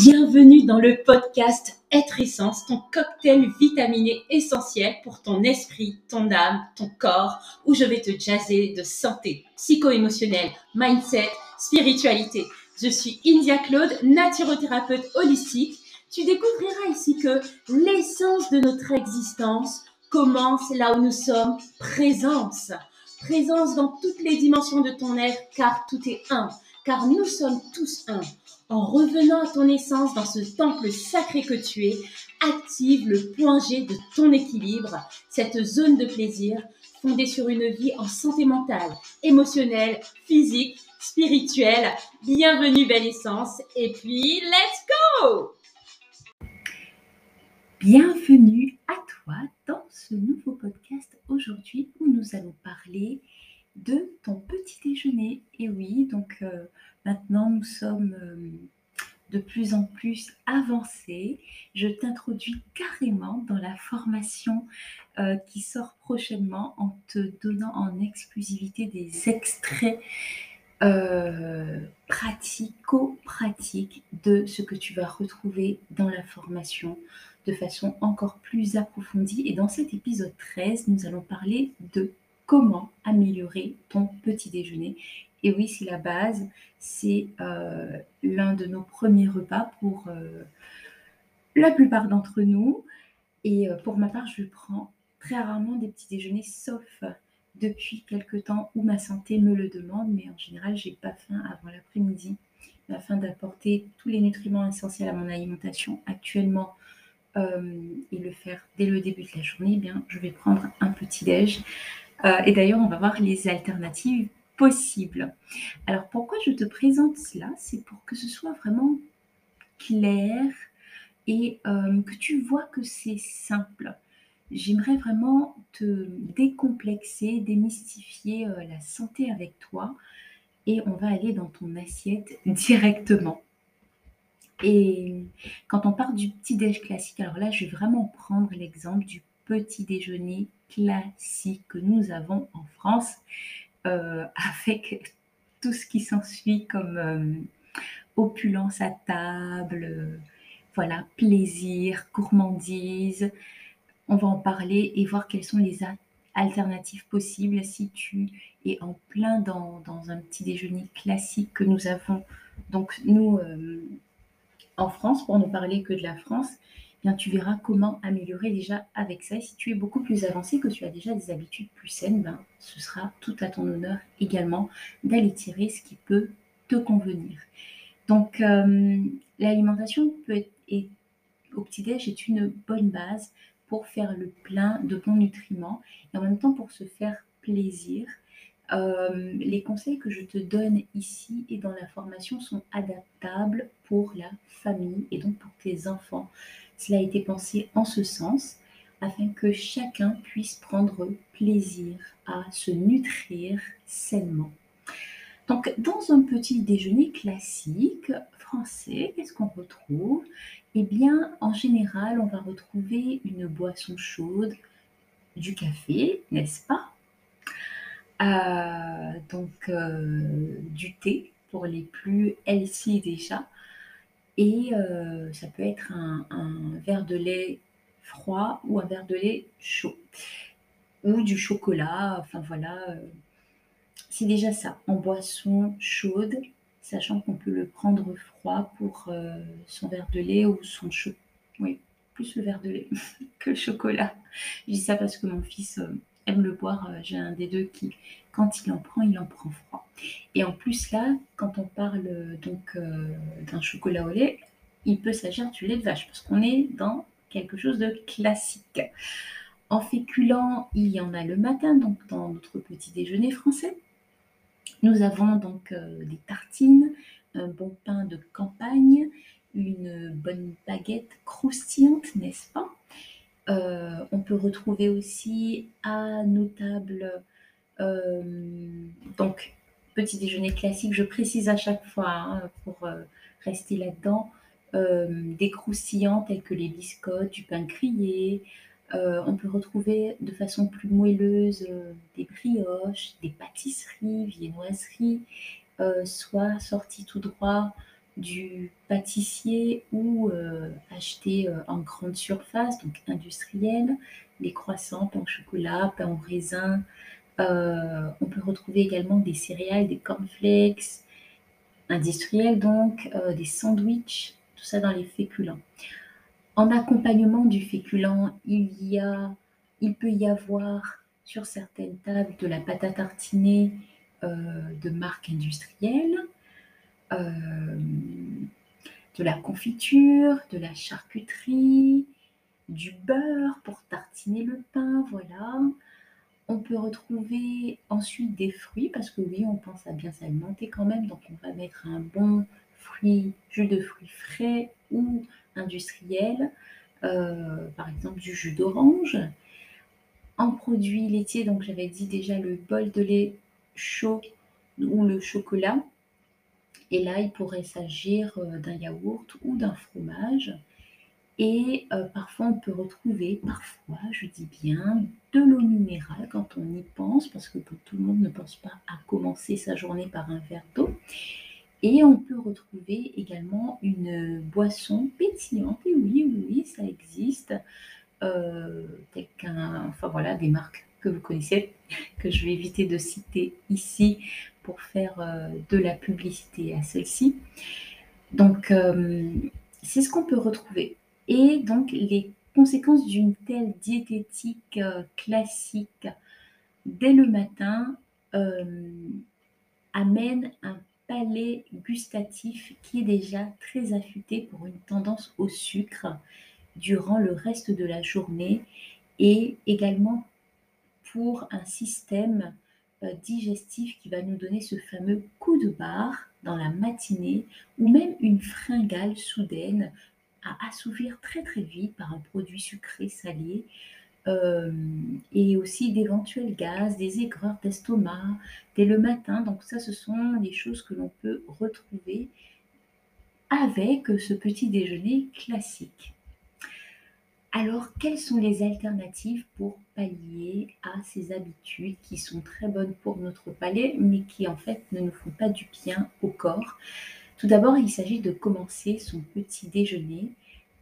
Bienvenue dans le podcast Être Essence, ton cocktail vitaminé essentiel pour ton esprit, ton âme, ton corps, où je vais te jaser de santé, psycho-émotionnelle, mindset, spiritualité. Je suis India Claude, naturothérapeute holistique. Tu découvriras ici que l'essence de notre existence commence là où nous sommes, présence. Présence dans toutes les dimensions de ton être, car tout est un, car nous sommes tous un. En revenant à ton essence dans ce temple sacré que tu es, active le point G de ton équilibre, cette zone de plaisir fondée sur une vie en santé mentale, émotionnelle, physique, spirituelle. Bienvenue belle essence et puis let's go Bienvenue à toi dans ce nouveau podcast aujourd'hui où nous allons parler de ton petit déjeuner. Et oui, donc euh, maintenant nous sommes euh, de plus en plus avancés. Je t'introduis carrément dans la formation euh, qui sort prochainement en te donnant en exclusivité des extraits pratico-pratiques de ce que tu vas retrouver dans la formation de façon encore plus approfondie. Et dans cet épisode 13, nous allons parler de comment améliorer ton petit déjeuner. Et oui, c'est la base, c'est euh, l'un de nos premiers repas pour euh, la plupart d'entre nous. Et euh, pour ma part, je prends très rarement des petits déjeuners, sauf depuis quelque temps où ma santé me le demande, mais en général, j'ai pas faim avant l'après-midi afin d'apporter tous les nutriments essentiels à mon alimentation actuellement et le faire dès le début de la journée, eh bien, je vais prendre un petit déj euh, et d'ailleurs, on va voir les alternatives possibles. Alors pourquoi je te présente cela? C'est pour que ce soit vraiment clair et euh, que tu vois que c'est simple. J'aimerais vraiment te décomplexer, démystifier euh, la santé avec toi et on va aller dans ton assiette directement. Et quand on parle du petit déj classique, alors là, je vais vraiment prendre l'exemple du petit déjeuner classique que nous avons en France, euh, avec tout ce qui s'ensuit comme euh, opulence à table, voilà, plaisir, gourmandise. On va en parler et voir quelles sont les alternatives possibles si tu es en plein dans, un petit déjeuner classique que nous avons. Donc nous, euh, en France, pour ne parler que de la France, bien tu verras comment améliorer déjà avec ça. Et si tu es beaucoup plus avancé, que tu as déjà des habitudes plus saines, ben, ce sera tout à ton honneur également d'aller tirer ce qui peut te convenir. Donc euh, l'alimentation peut être, au petit-déj est une bonne base pour faire le plein de bons nutriments et en même temps pour se faire plaisir. Euh, les conseils que je te donne ici et dans la formation sont adaptables pour la famille et donc pour tes enfants. Cela a été pensé en ce sens afin que chacun puisse prendre plaisir à se nutrir sainement. Donc, dans un petit déjeuner classique français, qu'est-ce qu'on retrouve? Eh bien, en général, on va retrouver une boisson chaude, du café, n'est-ce pas? Euh, Donc, euh, du thé pour les plus healthy déjà, et euh, ça peut être un, verre de lait froid ou un verre de lait chaud. Ou du chocolat, enfin voilà. Euh, c'est déjà ça, en boisson chaude, sachant qu'on peut le prendre froid pour euh, son verre de lait ou son chocolat. Oui, plus le verre de lait que le chocolat. Je dis ça parce que mon fils aime le boire. J'ai un des deux qui, quand il en prend, il en prend froid. Et en plus, là, quand on parle donc euh, d'un chocolat au lait, il peut s'agir du lait de vache, parce qu'on est dans quelque chose de classique. En féculent, il y en a le matin, donc dans notre petit déjeuner français. Nous avons donc euh, des tartines, un bon pain de campagne, une bonne baguette croustillante, n'est-ce pas? Euh, On peut retrouver aussi à nos tables donc, petit déjeuner classique, je précise à chaque fois hein, pour euh, rester là-dedans, euh, des croustillants tels que les biscottes, du pain grillé. on peut retrouver de façon plus moelleuse des brioches, des pâtisseries, viennoiseries, soit sorties tout droit du pâtissier ou acheter en grande surface, donc industriel, les croissants, pain au chocolat, pain au raisin. On peut retrouver également des céréales, des cornflakes industriels, donc des sandwichs, tout ça dans les féculents. En accompagnement du féculent, il, y a, il peut y avoir sur certaines tables de la pâte à tartiner de marque industrielle, euh, de la confiture, de la charcuterie, du beurre pour tartiner le pain, voilà. On peut retrouver ensuite des fruits, parce que oui, on pense à bien s'alimenter quand même, donc on va mettre un bon fruit, jus de fruits frais ou industriel, euh, par exemple du jus d'orange. En produits laitiers, donc j'avais dit déjà le bol de lait chaud ou le chocolat. Et là, il pourrait s'agir euh, d'un yaourt ou d'un fromage. Et euh, parfois, on peut retrouver, parfois, je dis bien, de l'eau minérale quand on y pense, parce que tout le monde ne pense pas à commencer sa journée par un verre d'eau. Et on peut retrouver également une boisson pétillante. Et oui, oui, ça existe. Euh, enfin voilà, des marques que vous connaissez, que je vais éviter de citer ici pour faire euh, de la publicité à celle-ci. Donc, c'est ce qu'on peut retrouver. Et donc, les conséquences d'une telle diététique euh, classique dès le matin amènent un palais gustatif qui est déjà très affûté pour une tendance au sucre durant le reste de la journée et également pour un système euh, digestif qui va nous donner ce fameux coup de barre dans la matinée ou même une fringale soudaine à assouvir très très vite par un produit sucré salé euh, et aussi d'éventuels gaz, des aigreurs d'estomac dès le matin. Donc ça, ce sont des choses que l'on peut retrouver avec ce petit déjeuner classique. Alors, quelles sont les alternatives pour pallier à ces habitudes qui sont très bonnes pour notre palais, mais qui en fait ne nous font pas du bien au corps? Tout d'abord, il s'agit de commencer son petit déjeuner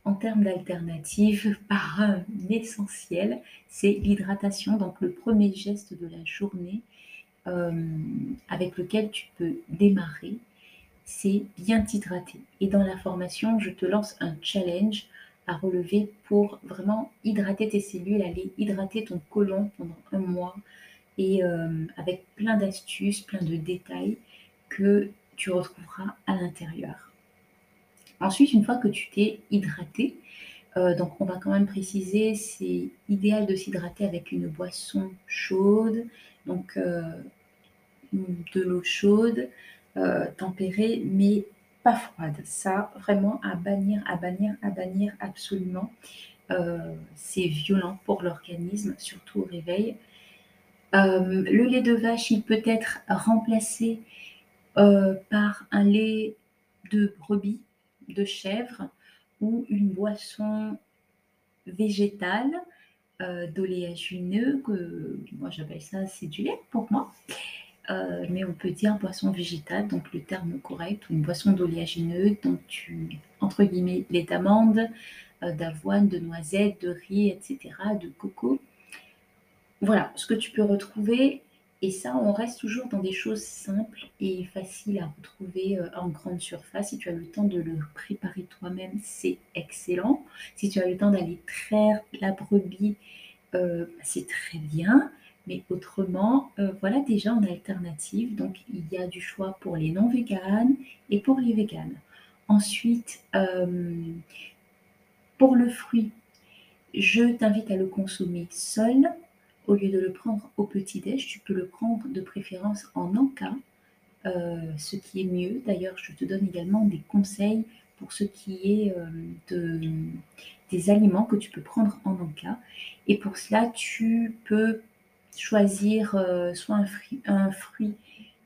en termes d'alternatives par un essentiel, c'est l'hydratation. Donc, le premier geste de la journée euh, avec lequel tu peux démarrer, c'est bien t'hydrater. Et dans la formation, je te lance un challenge à relever pour vraiment hydrater tes cellules, aller hydrater ton côlon pendant un mois et euh, avec plein d'astuces, plein de détails que tu retrouveras à l'intérieur. Ensuite, une fois que tu t'es hydraté, euh, donc on va quand même préciser, c'est idéal de s'hydrater avec une boisson chaude, donc euh, de l'eau chaude, tempérée, mais froide. Ça, vraiment à bannir, à bannir, à bannir absolument. Euh, c'est violent pour l'organisme, surtout au réveil. Euh, le lait de vache, il peut être remplacé euh, par un lait de brebis, de chèvre ou une boisson végétale d'oléagineux, que moi j'appelle ça, c'est du lait pour moi. Euh, mais on peut dire boisson végétale, donc le terme correct, une boisson d'oléagineux, donc tu, entre guillemets, lait d'amande, euh, d'avoine, de noisette, de riz, etc., de coco. Voilà ce que tu peux retrouver. Et ça, on reste toujours dans des choses simples et faciles à retrouver euh, en grande surface. Si tu as le temps de le préparer toi-même, c'est excellent. Si tu as le temps d'aller traire la brebis, c'est très bien. Mais autrement, euh, voilà déjà en alternative. Donc, il y a du choix pour les non véganes et pour les véganes. Ensuite, euh, pour le fruit, je t'invite à le consommer seul. Au lieu de le prendre au petit-déj, tu peux le prendre de préférence en encas, euh, ce qui est mieux. D'ailleurs, je te donne également des conseils pour ce qui est de, des aliments que tu peux prendre en encas. Et pour cela, tu peux choisir euh, soit un fruit, un fruit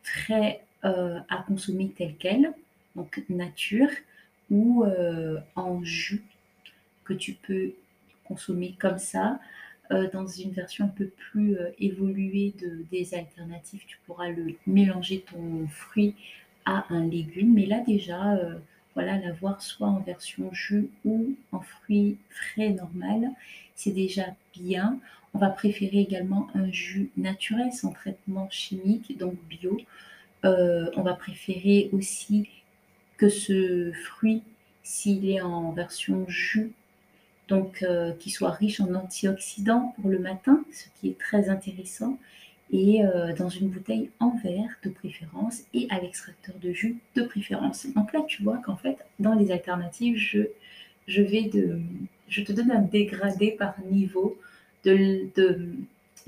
frais euh, à consommer tel quel, donc nature, ou euh, en jus que tu peux consommer comme ça. Dans une version un peu plus évoluée de, des alternatives, tu pourras le mélanger ton fruit à un légume. Mais là déjà, voilà, l'avoir soit en version jus ou en fruits frais normal, c'est déjà bien. On va préférer également un jus naturel sans traitement chimique, donc bio. Euh, on va préférer aussi que ce fruit, s'il est en version jus, donc euh, qu'il soit riche en antioxydants pour le matin, ce qui est très intéressant, et euh, dans une bouteille en verre de préférence et à l'extracteur de jus de préférence. Donc là, tu vois qu'en fait, dans les alternatives, je, te donne un dégradé par niveau de,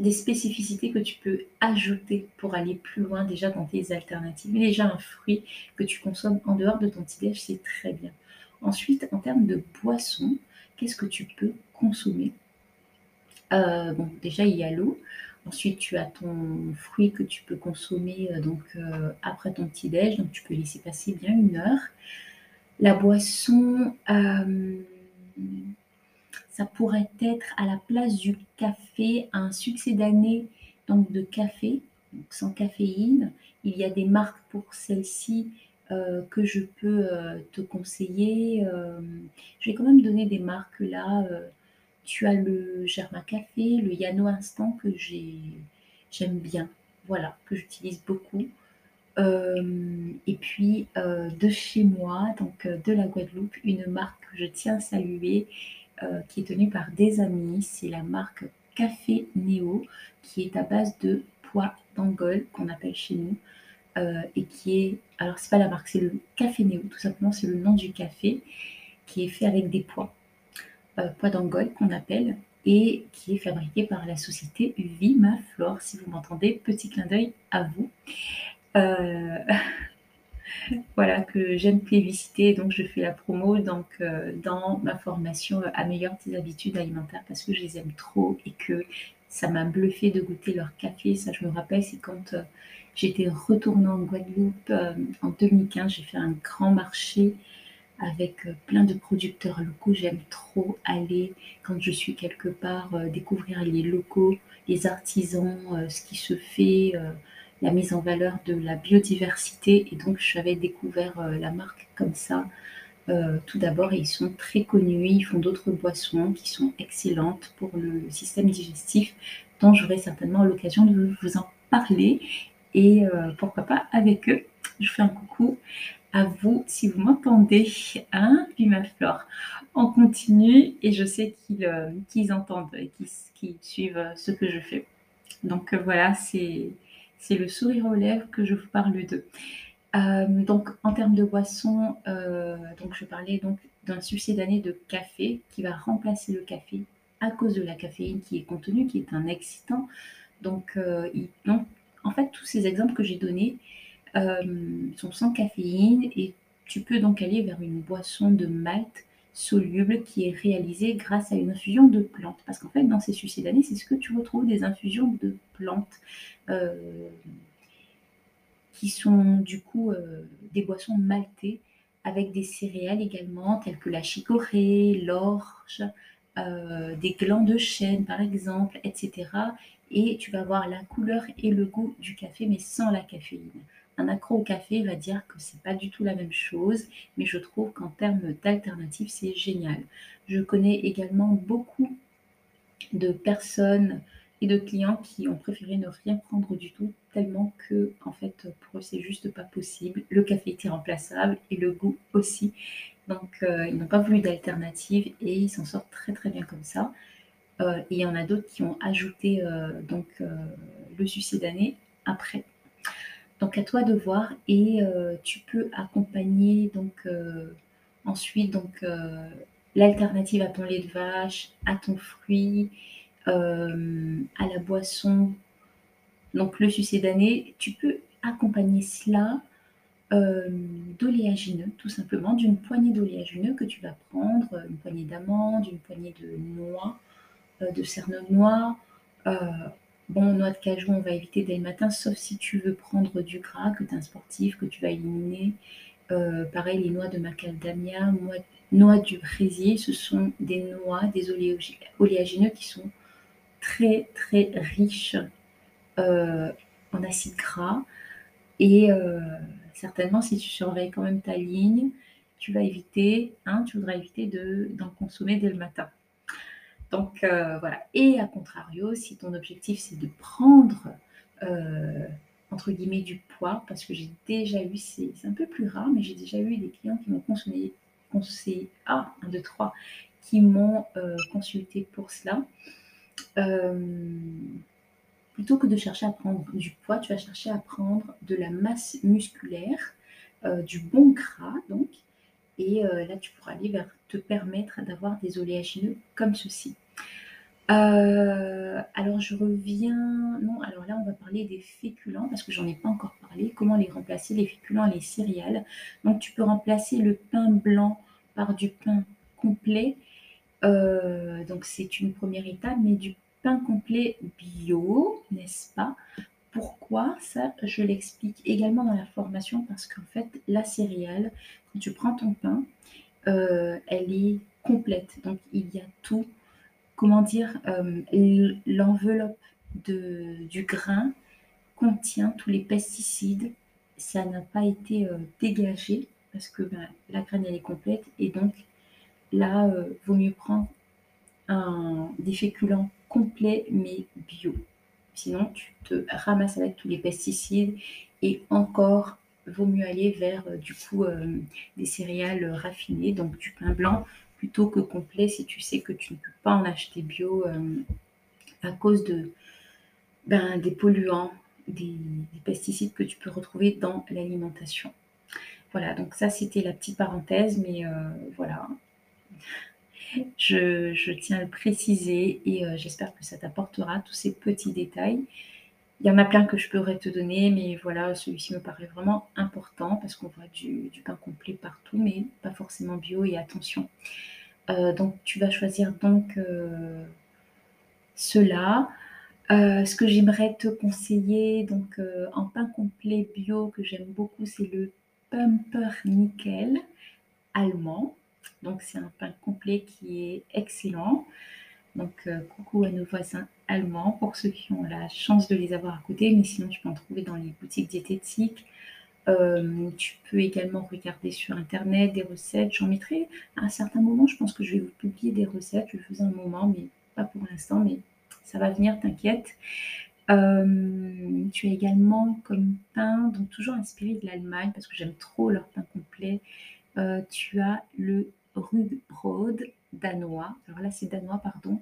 des spécificités que tu peux ajouter pour aller plus loin déjà dans tes alternatives. Déjà, un fruit que tu consommes en dehors de ton petit-déj, c'est très bien. Ensuite, en termes de boisson, que tu peux consommer euh, Bon, déjà, il y a l'eau. Ensuite, tu as ton fruit que tu peux consommer euh, donc euh, après ton petit déj, donc tu peux laisser passer bien une heure. La boisson, ça pourrait être à la place du café un succès d'année donc de café, sans caféine. Il y a des marques pour celle-ci que je peux te conseiller. je vais quand même donner des marques là tu as le Germa Café, le Yano Instant que j'aime bien, voilà, que j'utilise beaucoup. Euh, et puis euh, de chez moi, donc euh, de la Guadeloupe, une marque que je tiens à saluer, qui est tenue par des amis, c'est la marque Café Néo, qui est à base de pois d'Angole, qu'on appelle chez nous, et qui est, alors c'est pas la marque, c'est le Café Néo, tout simplement, c'est le nom du café, qui est fait avec des pois euh, poids d'Angole qu'on appelle et qui est fabriqué par la société Vimaflore. Si vous m'entendez, petit clin d'œil à vous. Euh, voilà, que j'aime publicité, donc je fais la promo donc, euh, dans ma formation Améliore tes habitudes alimentaires parce que je les aime trop et que ça m'a bluffé de goûter leur café. Ça, je me rappelle, c'est quand j'étais retournée en Guadeloupe en 2015, j'ai fait un grand marché avec euh, plein de producteurs locaux. J'aime trop aller quand je suis quelque part, euh, découvrir les locaux, les artisans, euh, ce qui se fait, la mise en valeur de la biodiversité. Et donc j'avais découvert la marque comme ça. tout d'abord, ils sont très connus, ils font d'autres boissons qui sont excellentes pour le système digestif, dont j'aurai certainement l'occasion de vous en parler. Et pourquoi pas avec eux. Je fais un coucou à vous si vous m'entendez, hein, Flore. On continue et je sais qu'ils euh, entendent et qu'ils suivent euh, ce que je fais. Donc euh, voilà, c'est le sourire aux lèvres que je vous parle d'eux. donc en termes de boisson, donc je parlais donc d'un succès d'année de café qui va remplacer le café à cause de la caféine qui est contenue, qui est un excitant. Donc, donc en fait, tous ces exemples que j'ai donnés, euh, sont sans caféine et tu peux donc aller vers une boisson de malt soluble qui est réalisée grâce à une infusion de plantes. Parce qu'en fait, dans ces succidanés, c'est ce que tu retrouves des infusions de plantes euh, qui sont du coup euh, des boissons maltées avec des céréales également, telles que la chicorée, l'orge, des glands de chêne par exemple, etc. Et tu vas avoir la couleur et le goût du café, mais sans la caféine. Un accro au café va dire que c'est pas du tout la même chose, mais je trouve qu'en termes d'alternatives, c'est génial. Je connais également beaucoup de personnes et de clients qui ont préféré ne rien prendre du tout, tellement que, en fait, pour eux, c'est juste pas possible. Le café est irremplaçable et le goût aussi. Donc, euh, ils n'ont pas voulu d'alternative et ils s'en sortent très très bien comme ça. Euh, il y en a d'autres qui ont ajouté euh, donc le succès après. Donc à toi de voir et euh, tu peux accompagner donc euh, ensuite donc euh, l'alternative à ton lait de vache, à ton fruit, à la boisson, donc le sucé d'année. Tu peux accompagner cela d'oléagineux, tout simplement, d'une poignée d'oléagineux que tu vas prendre, une poignée d'amandes, une poignée de noix, de cerneau noix, Bon, noix de cajou, on va éviter dès le matin, sauf si tu veux prendre du gras, que tu es un sportif, que tu vas éliminer. Euh, pareil, les noix de macadamia, noix, du Brésil, ce sont des noix, des oléagineux qui sont très très riches euh, en acides gras. Et euh, certainement, si tu surveilles quand même ta ligne, tu vas éviter, hein, tu voudras éviter d'en consommer dès le matin. Donc euh, voilà. Et à contrario, si ton objectif c'est de prendre euh, entre guillemets du poids, parce que j'ai déjà eu, c'est un peu plus rare, mais j'ai déjà eu des clients qui m'ont conseillé, ah, 1, 2, 3, qui m'ont euh, consulté pour cela. plutôt que de chercher à prendre du poids, tu vas chercher à prendre de la masse musculaire, du bon gras, donc, et là tu pourras aller vers te permettre d'avoir des oléagineux comme ceci. Euh, alors je reviens non, alors là, on va parler des féculents parce que j'en ai pas encore parlé. Comment les remplacer, les féculents les céréales? Donc tu peux remplacer le pain blanc par du pain complet. Euh, donc c'est une première étape, mais du pain complet bio, n'est-ce pas? Pourquoi? Ça, je l'explique également dans la formation parce qu'en fait, la céréale, quand tu prends ton pain, euh, elle est complète. Donc il y a tout comment dire, euh, l'enveloppe du grain contient tous les pesticides. Ça n'a pas été euh, dégagé parce que ben, la graine elle est complète et donc là, euh, vaut mieux prendre un, des féculents complets mais bio. Sinon, tu te ramasses avec tous les pesticides et encore, vaut mieux aller vers du coup des céréales raffinées, donc du pain blanc plutôt que complet si tu sais que tu ne peux pas en acheter bio euh, à cause de, ben, des polluants, des, pesticides que tu peux retrouver dans l'alimentation. Voilà, donc ça c'était la petite parenthèse, mais euh, voilà. Je, tiens à le préciser et euh, j'espère que ça t'apportera tous ces petits détails. Il y en a plein que je pourrais te donner, mais voilà, celui-ci me paraît vraiment important parce qu'on voit du, pain complet partout, mais pas forcément bio et attention. Euh, donc tu vas choisir donc euh, cela. Euh, ce que j'aimerais te conseiller, donc en pain complet bio que j'aime beaucoup, c'est le Pumpernickel allemand. Donc c'est un pain complet qui est excellent. Donc, coucou à nos voisins pour ceux qui ont la chance de les avoir à côté, mais sinon tu peux en trouver dans les boutiques diététiques. Euh, tu peux également regarder sur internet des recettes. J'en mettrai à un certain moment. Je pense que je vais vous publier des recettes. Je le faisais un moment, mais pas pour l'instant. Mais ça va venir, t'inquiète. Euh, tu as également comme pain, donc toujours inspiré de l'Allemagne parce que j'aime trop leur pain complet. tu as le Rugbrot danois. Alors là, c'est danois, pardon.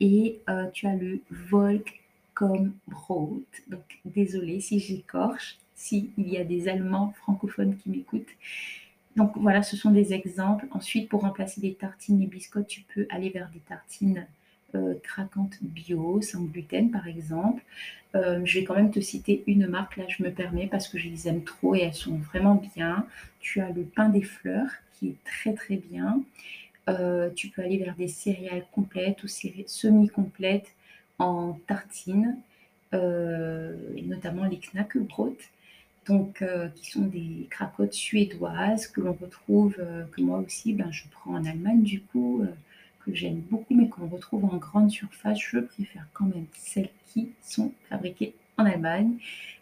Et euh, tu as le Volkombrot. Donc, désolé si j'écorche, s'il y a des Allemands francophones qui m'écoutent. Donc voilà, ce sont des exemples. Ensuite, pour remplacer les tartines et biscottes, tu peux aller vers des tartines euh, craquantes bio, sans gluten par exemple. Euh, je vais quand même te citer une marque, là je me permets parce que je les aime trop et elles sont vraiment bien. Tu as le pain des fleurs qui est très très bien. Euh, tu peux aller vers des céréales complètes ou semi-complètes en tartines, euh, et notamment les knackebrot, donc euh, qui sont des cracottes suédoises que l'on retrouve, que moi aussi, ben, je prends en Allemagne du coup, que j'aime beaucoup, mais qu'on retrouve en grande surface. Je préfère quand même celles qui sont fabriquées en Allemagne.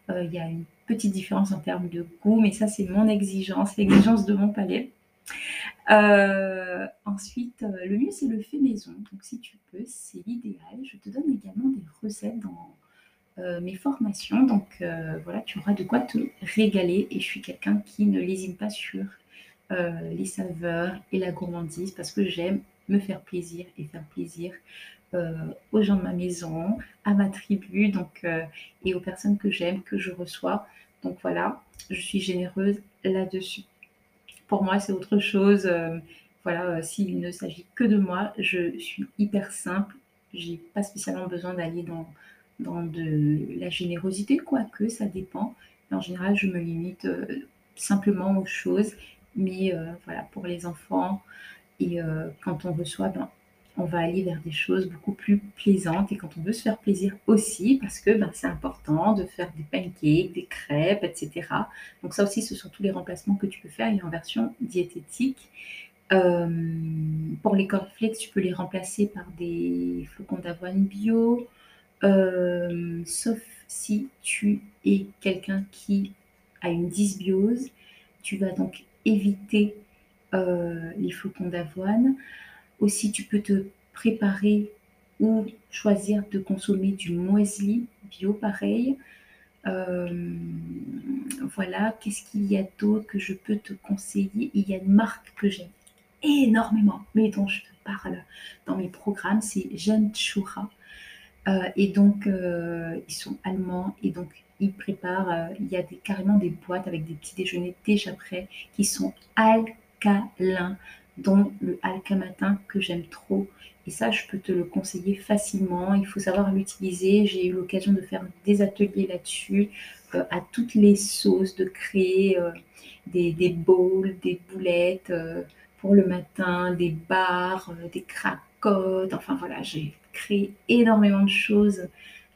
Il y a une petite différence en termes de goût, mais ça c'est mon exigence, l'exigence de mon palais. Euh, ensuite, euh, le mieux, c'est le fait maison. Donc, si tu peux, c'est l'idéal. Je te donne également des recettes dans euh, mes formations. Donc, voilà, tu auras de quoi te régaler. Et je suis quelqu'un qui ne lésine pas sur les saveurs et la gourmandise parce que j'aime me faire plaisir et faire plaisir aux gens de ma maison, à ma tribu, donc et aux personnes que j'aime, que je reçois. Donc voilà, je suis généreuse là-dessus. Pour moi, c'est autre chose. Euh, voilà, euh, s'il ne s'agit que de moi, je suis hyper simple. J'ai pas spécialement besoin d'aller dans, dans de la générosité, quoique ça dépend. en général, je me limite euh, simplement aux choses. Mais voilà, pour les enfants, et quand on reçoit, ben, on va aller vers des choses beaucoup plus plaisantes et quand on veut se faire plaisir aussi, parce que ben, c'est important de faire des pancakes, des crêpes, etc. Donc ça aussi, ce sont tous les remplacements que tu peux faire et en version diététique. Euh, pour les cornflakes, tu peux les remplacer par des flocons d'avoine bio, euh, sauf si tu es quelqu'un qui a une dysbiose. Tu vas donc éviter les flocons d'avoine. Aussi, tu peux te préparer ou choisir de consommer du muesli bio pareil. voilà, qu'est-ce qu'il y a d'autre que je peux te conseiller? Il y a une marque que j'aime énormément, mais dont je te parle dans mes programmes, c'est Jeanne Chura. Euh, et donc, euh, ils sont allemands et donc ils préparent, euh, il y a carrément des boîtes avec des petits déjeuners déjà prêts qui sont alcalins, dont le alca matin que j'aime trop. Et ça, je peux te le conseiller facilement. Il faut savoir l'utiliser. J'ai eu l'occasion de faire des ateliers là-dessus, à toutes les sauces, de créer des, des, bowls, des boulettes pour le matin, des bars, des cracottes. Enfin voilà, j'ai créé énormément de choses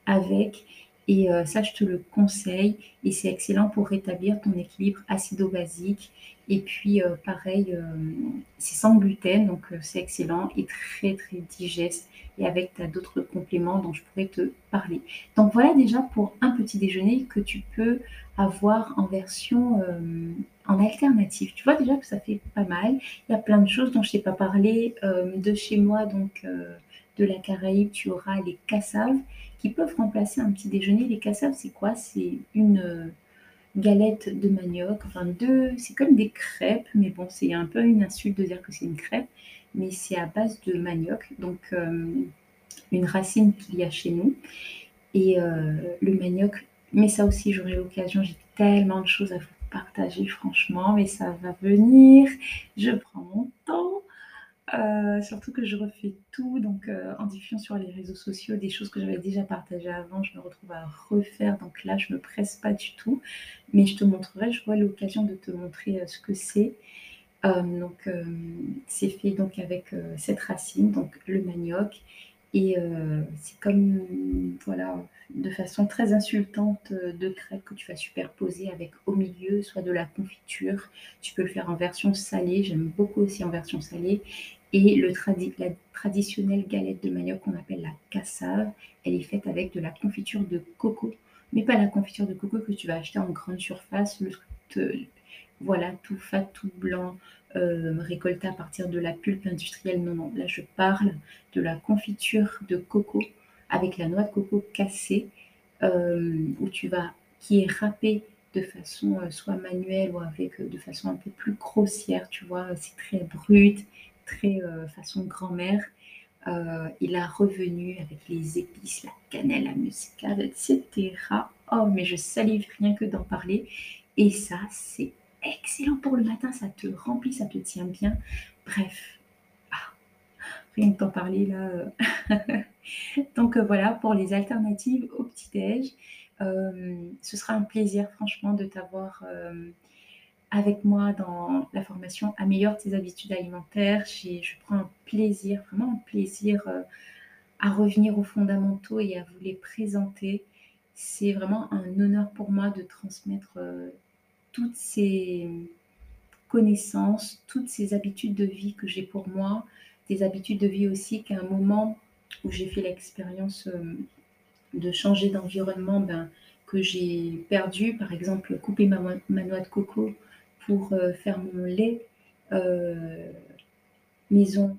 avec. Et euh, ça, je te le conseille. Et c'est excellent pour rétablir ton équilibre acido-basique. Et puis, euh, pareil, euh, c'est sans gluten, donc c'est excellent et très, très digeste. Et avec, tu as d'autres compléments dont je pourrais te parler. Donc, voilà déjà pour un petit déjeuner que tu peux avoir en version en alternative. Tu vois déjà que ça fait pas mal. Il y a plein de choses dont je t'ai pas parlé. de chez moi, donc de la Caraïbe, tu auras les cassaves qui peuvent remplacer un petit déjeuner. Les cassaves, c'est quoi? C'est une euh, galette de manioc, enfin deux, c'est comme des crêpes, mais bon, c'est un peu une insulte de dire que c'est une crêpe, mais c'est à base de manioc, donc euh, une racine qu'il y a chez nous. Et euh, le manioc, mais ça aussi, j'aurai l'occasion, j'ai tellement de choses à vous partager, franchement, mais ça va venir. Je prends mon temps. Euh, surtout que je refais tout, donc euh, en diffusant sur les réseaux sociaux des choses que j'avais déjà partagées avant, je me retrouve à refaire, donc là je me presse pas du tout, mais je te montrerai, je vois l'occasion de te montrer euh, ce que c'est. donc c'est fait donc avec cette racine, donc le manioc, et c'est comme voilà de façon très insultante de crêpes que tu vas superposer avec au milieu soit de la confiture. Tu peux le faire en version salée, j'aime beaucoup aussi en version salée. Et le la traditionnelle galette de manioc qu'on appelle la cassave, elle est faite avec de la confiture de coco. Mais pas la confiture de coco que tu vas acheter en grande surface, le, voilà, tout fat, tout blanc, euh, récolté à partir de la pulpe industrielle. Non, non, là je parle de la confiture de coco avec la noix de coco cassée, euh, où tu vas, qui est râpée de façon euh, soit manuelle ou avec de façon un peu plus grossière, tu vois, c'est très brut, très euh, façon grand-mère. Euh, il a revenu avec les épices, la cannelle, la muscade, etc. Oh, mais je salive rien que d'en parler. Et ça, c'est excellent pour le matin, ça te remplit, ça te tient bien. Bref, ah, rien que d'en parler là. Euh. Donc voilà, pour les alternatives au petit-déj, ce sera un plaisir franchement de t'avoir avec moi dans la formation Améliore tes habitudes alimentaires. Je prends un plaisir, vraiment un plaisir euh, à revenir aux fondamentaux et à vous les présenter. C'est vraiment un honneur pour moi de transmettre euh, toutes ces connaissances, toutes ces habitudes de vie que j'ai pour moi, des habitudes de vie aussi qu'à un moment où j'ai fait l'expérience euh, de changer d'environnement, ben, que j'ai perdu, par exemple couper ma, ma noix de coco pour euh, faire mon lait euh, maison,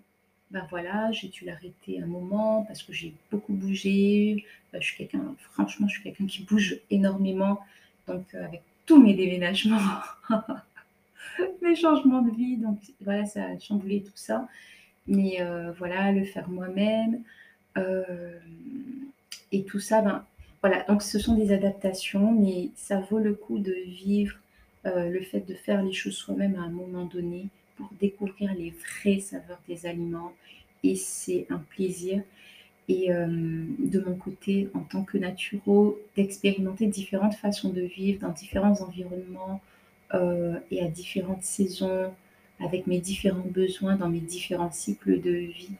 ben voilà, j'ai dû l'arrêter un moment parce que j'ai beaucoup bougé. Ben, je suis quelqu'un, franchement, je suis quelqu'un qui bouge énormément. Donc, euh, avec tous mes déménagements, mes changements de vie, donc voilà, ça a chamboulé tout ça. Mais voilà, le faire moi-même et tout ça, ben voilà. Donc, ce sont des adaptations, mais ça vaut le coup de vivre euh, le fait de faire les choses soi-même à un moment donné pour découvrir les vraies saveurs des aliments. Et c'est un plaisir. Et euh, de mon côté, en tant que naturo, d'expérimenter différentes façons de vivre dans différents environnements euh, et à différentes saisons, avec mes différents besoins, dans mes différents cycles de vie,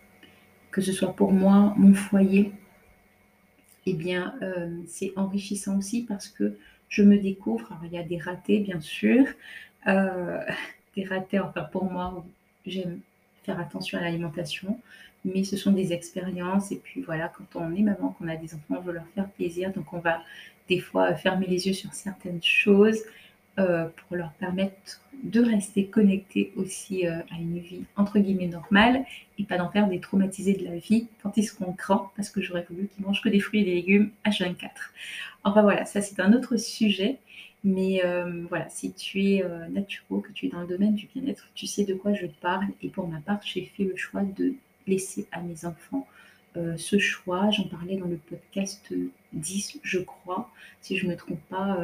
que ce soit pour moi, mon foyer, eh bien, c'est enrichissant aussi parce que je me découvre. Alors, il y a des ratés, bien sûr. Euh, des ratés, enfin, pour moi, j'aime faire attention à l'alimentation. Mais ce sont des expériences. Et puis voilà, quand on est maman, qu'on a des enfants, on veut leur faire plaisir. Donc on va des fois fermer les yeux sur certaines choses. Euh, pour leur permettre de rester connectés aussi euh, à une vie entre guillemets normale et pas d'en faire des traumatisés de la vie quand ils seront grands parce que j'aurais voulu qu'ils mangent que des fruits et des légumes H24. Enfin voilà, ça c'est un autre sujet. Mais euh, voilà, si tu es euh, que tu es dans le domaine du bien-être, tu sais de quoi je parle. Et pour ma part, j'ai fait le choix de laisser à mes enfants ce choix. J'en parlais dans le podcast 10, je crois, si je ne me trompe pas,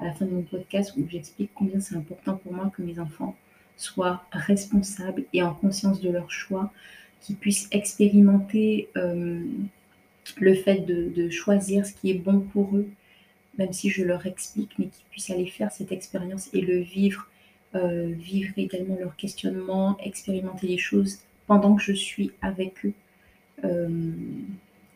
à la fin de mon podcast où j'explique combien c'est important pour moi que mes enfants soient responsables et en conscience de leur choix, qu'ils puissent expérimenter le fait de choisir ce qui est bon pour eux même si je leur explique, mais qu'ils puissent aller faire cette expérience et le vivre, euh, vivre également leur questionnement, expérimenter les choses pendant que je suis avec eux, euh,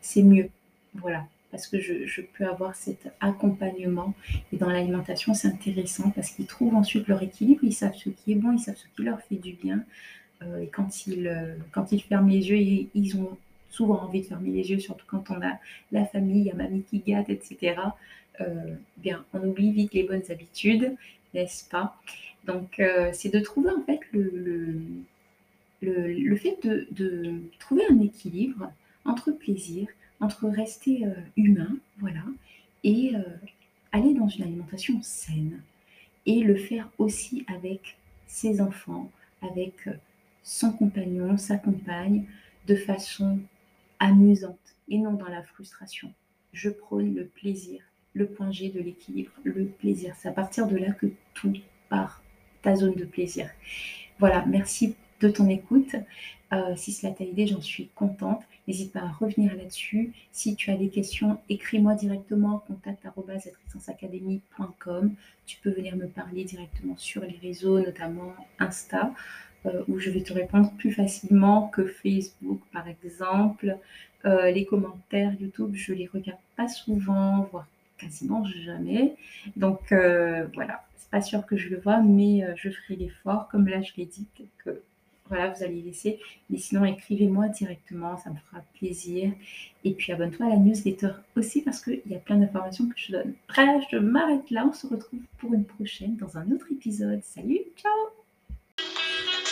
c'est mieux. Voilà, parce que je, peux avoir cet accompagnement. Et dans l'alimentation, c'est intéressant parce qu'ils trouvent ensuite leur équilibre, ils savent ce qui est bon, ils savent ce qui leur fait du bien. Euh, et quand ils, quand ils ferment les yeux, ils, ont souvent envie de fermer les yeux, surtout quand on a la famille, il y a mamie qui gâte, etc. Euh, bien, on oublie vite les bonnes habitudes, n'est-ce pas? Donc, euh, c'est de trouver en fait le, le, fait de, trouver un équilibre entre plaisir, entre rester euh, humain, voilà, et aller dans une alimentation saine. Et le faire aussi avec ses enfants, avec son compagnon, sa compagne, de façon amusante et non dans la frustration. Je prône le plaisir, le point G de l'équilibre, le plaisir. C'est à partir de là que tout part, ta zone de plaisir. Voilà, merci de ton écoute. Euh, si cela t'a aidé, j'en suis contente. N'hésite pas à revenir là-dessus. Si tu as des questions, écris-moi directement contact.com. Tu peux venir me parler directement sur les réseaux, notamment Insta, euh, où je vais te répondre plus facilement que Facebook, par exemple. Euh, les commentaires YouTube, je les regarde pas souvent, voire quasiment jamais. Donc voilà, c'est pas sûr que je le vois, mais je ferai l'effort, comme là je l'ai dit, que voilà, vous allez laisser. Mais sinon, écrivez-moi directement, ça me fera plaisir. Et puis abonne-toi à la newsletter aussi parce qu'il y a plein d'informations que je donne. Bref, je m'arrête là, on se retrouve pour une prochaine dans un autre épisode. Salut, ciao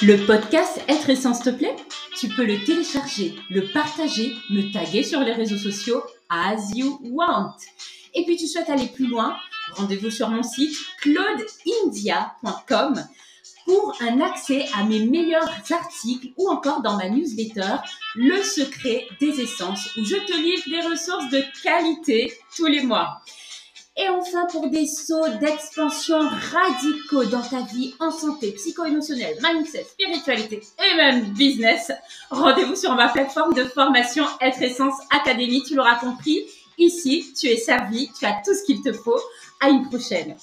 Le podcast Être Essence te plaît? Tu peux le télécharger, le partager, me taguer sur les réseaux sociaux as you want. Et puis tu souhaites aller plus loin, rendez-vous sur mon site claudeindia.com pour un accès à mes meilleurs articles ou encore dans ma newsletter Le secret des essences où je te livre des ressources de qualité tous les mois. Et enfin, pour des sauts d'expansion radicaux dans ta vie en santé psycho-émotionnelle, mindset, spiritualité et même business, rendez-vous sur ma plateforme de formation Être Essence Academy. Tu l'auras compris, Ici, tu es servi, tu as tout ce qu'il te faut. À une prochaine.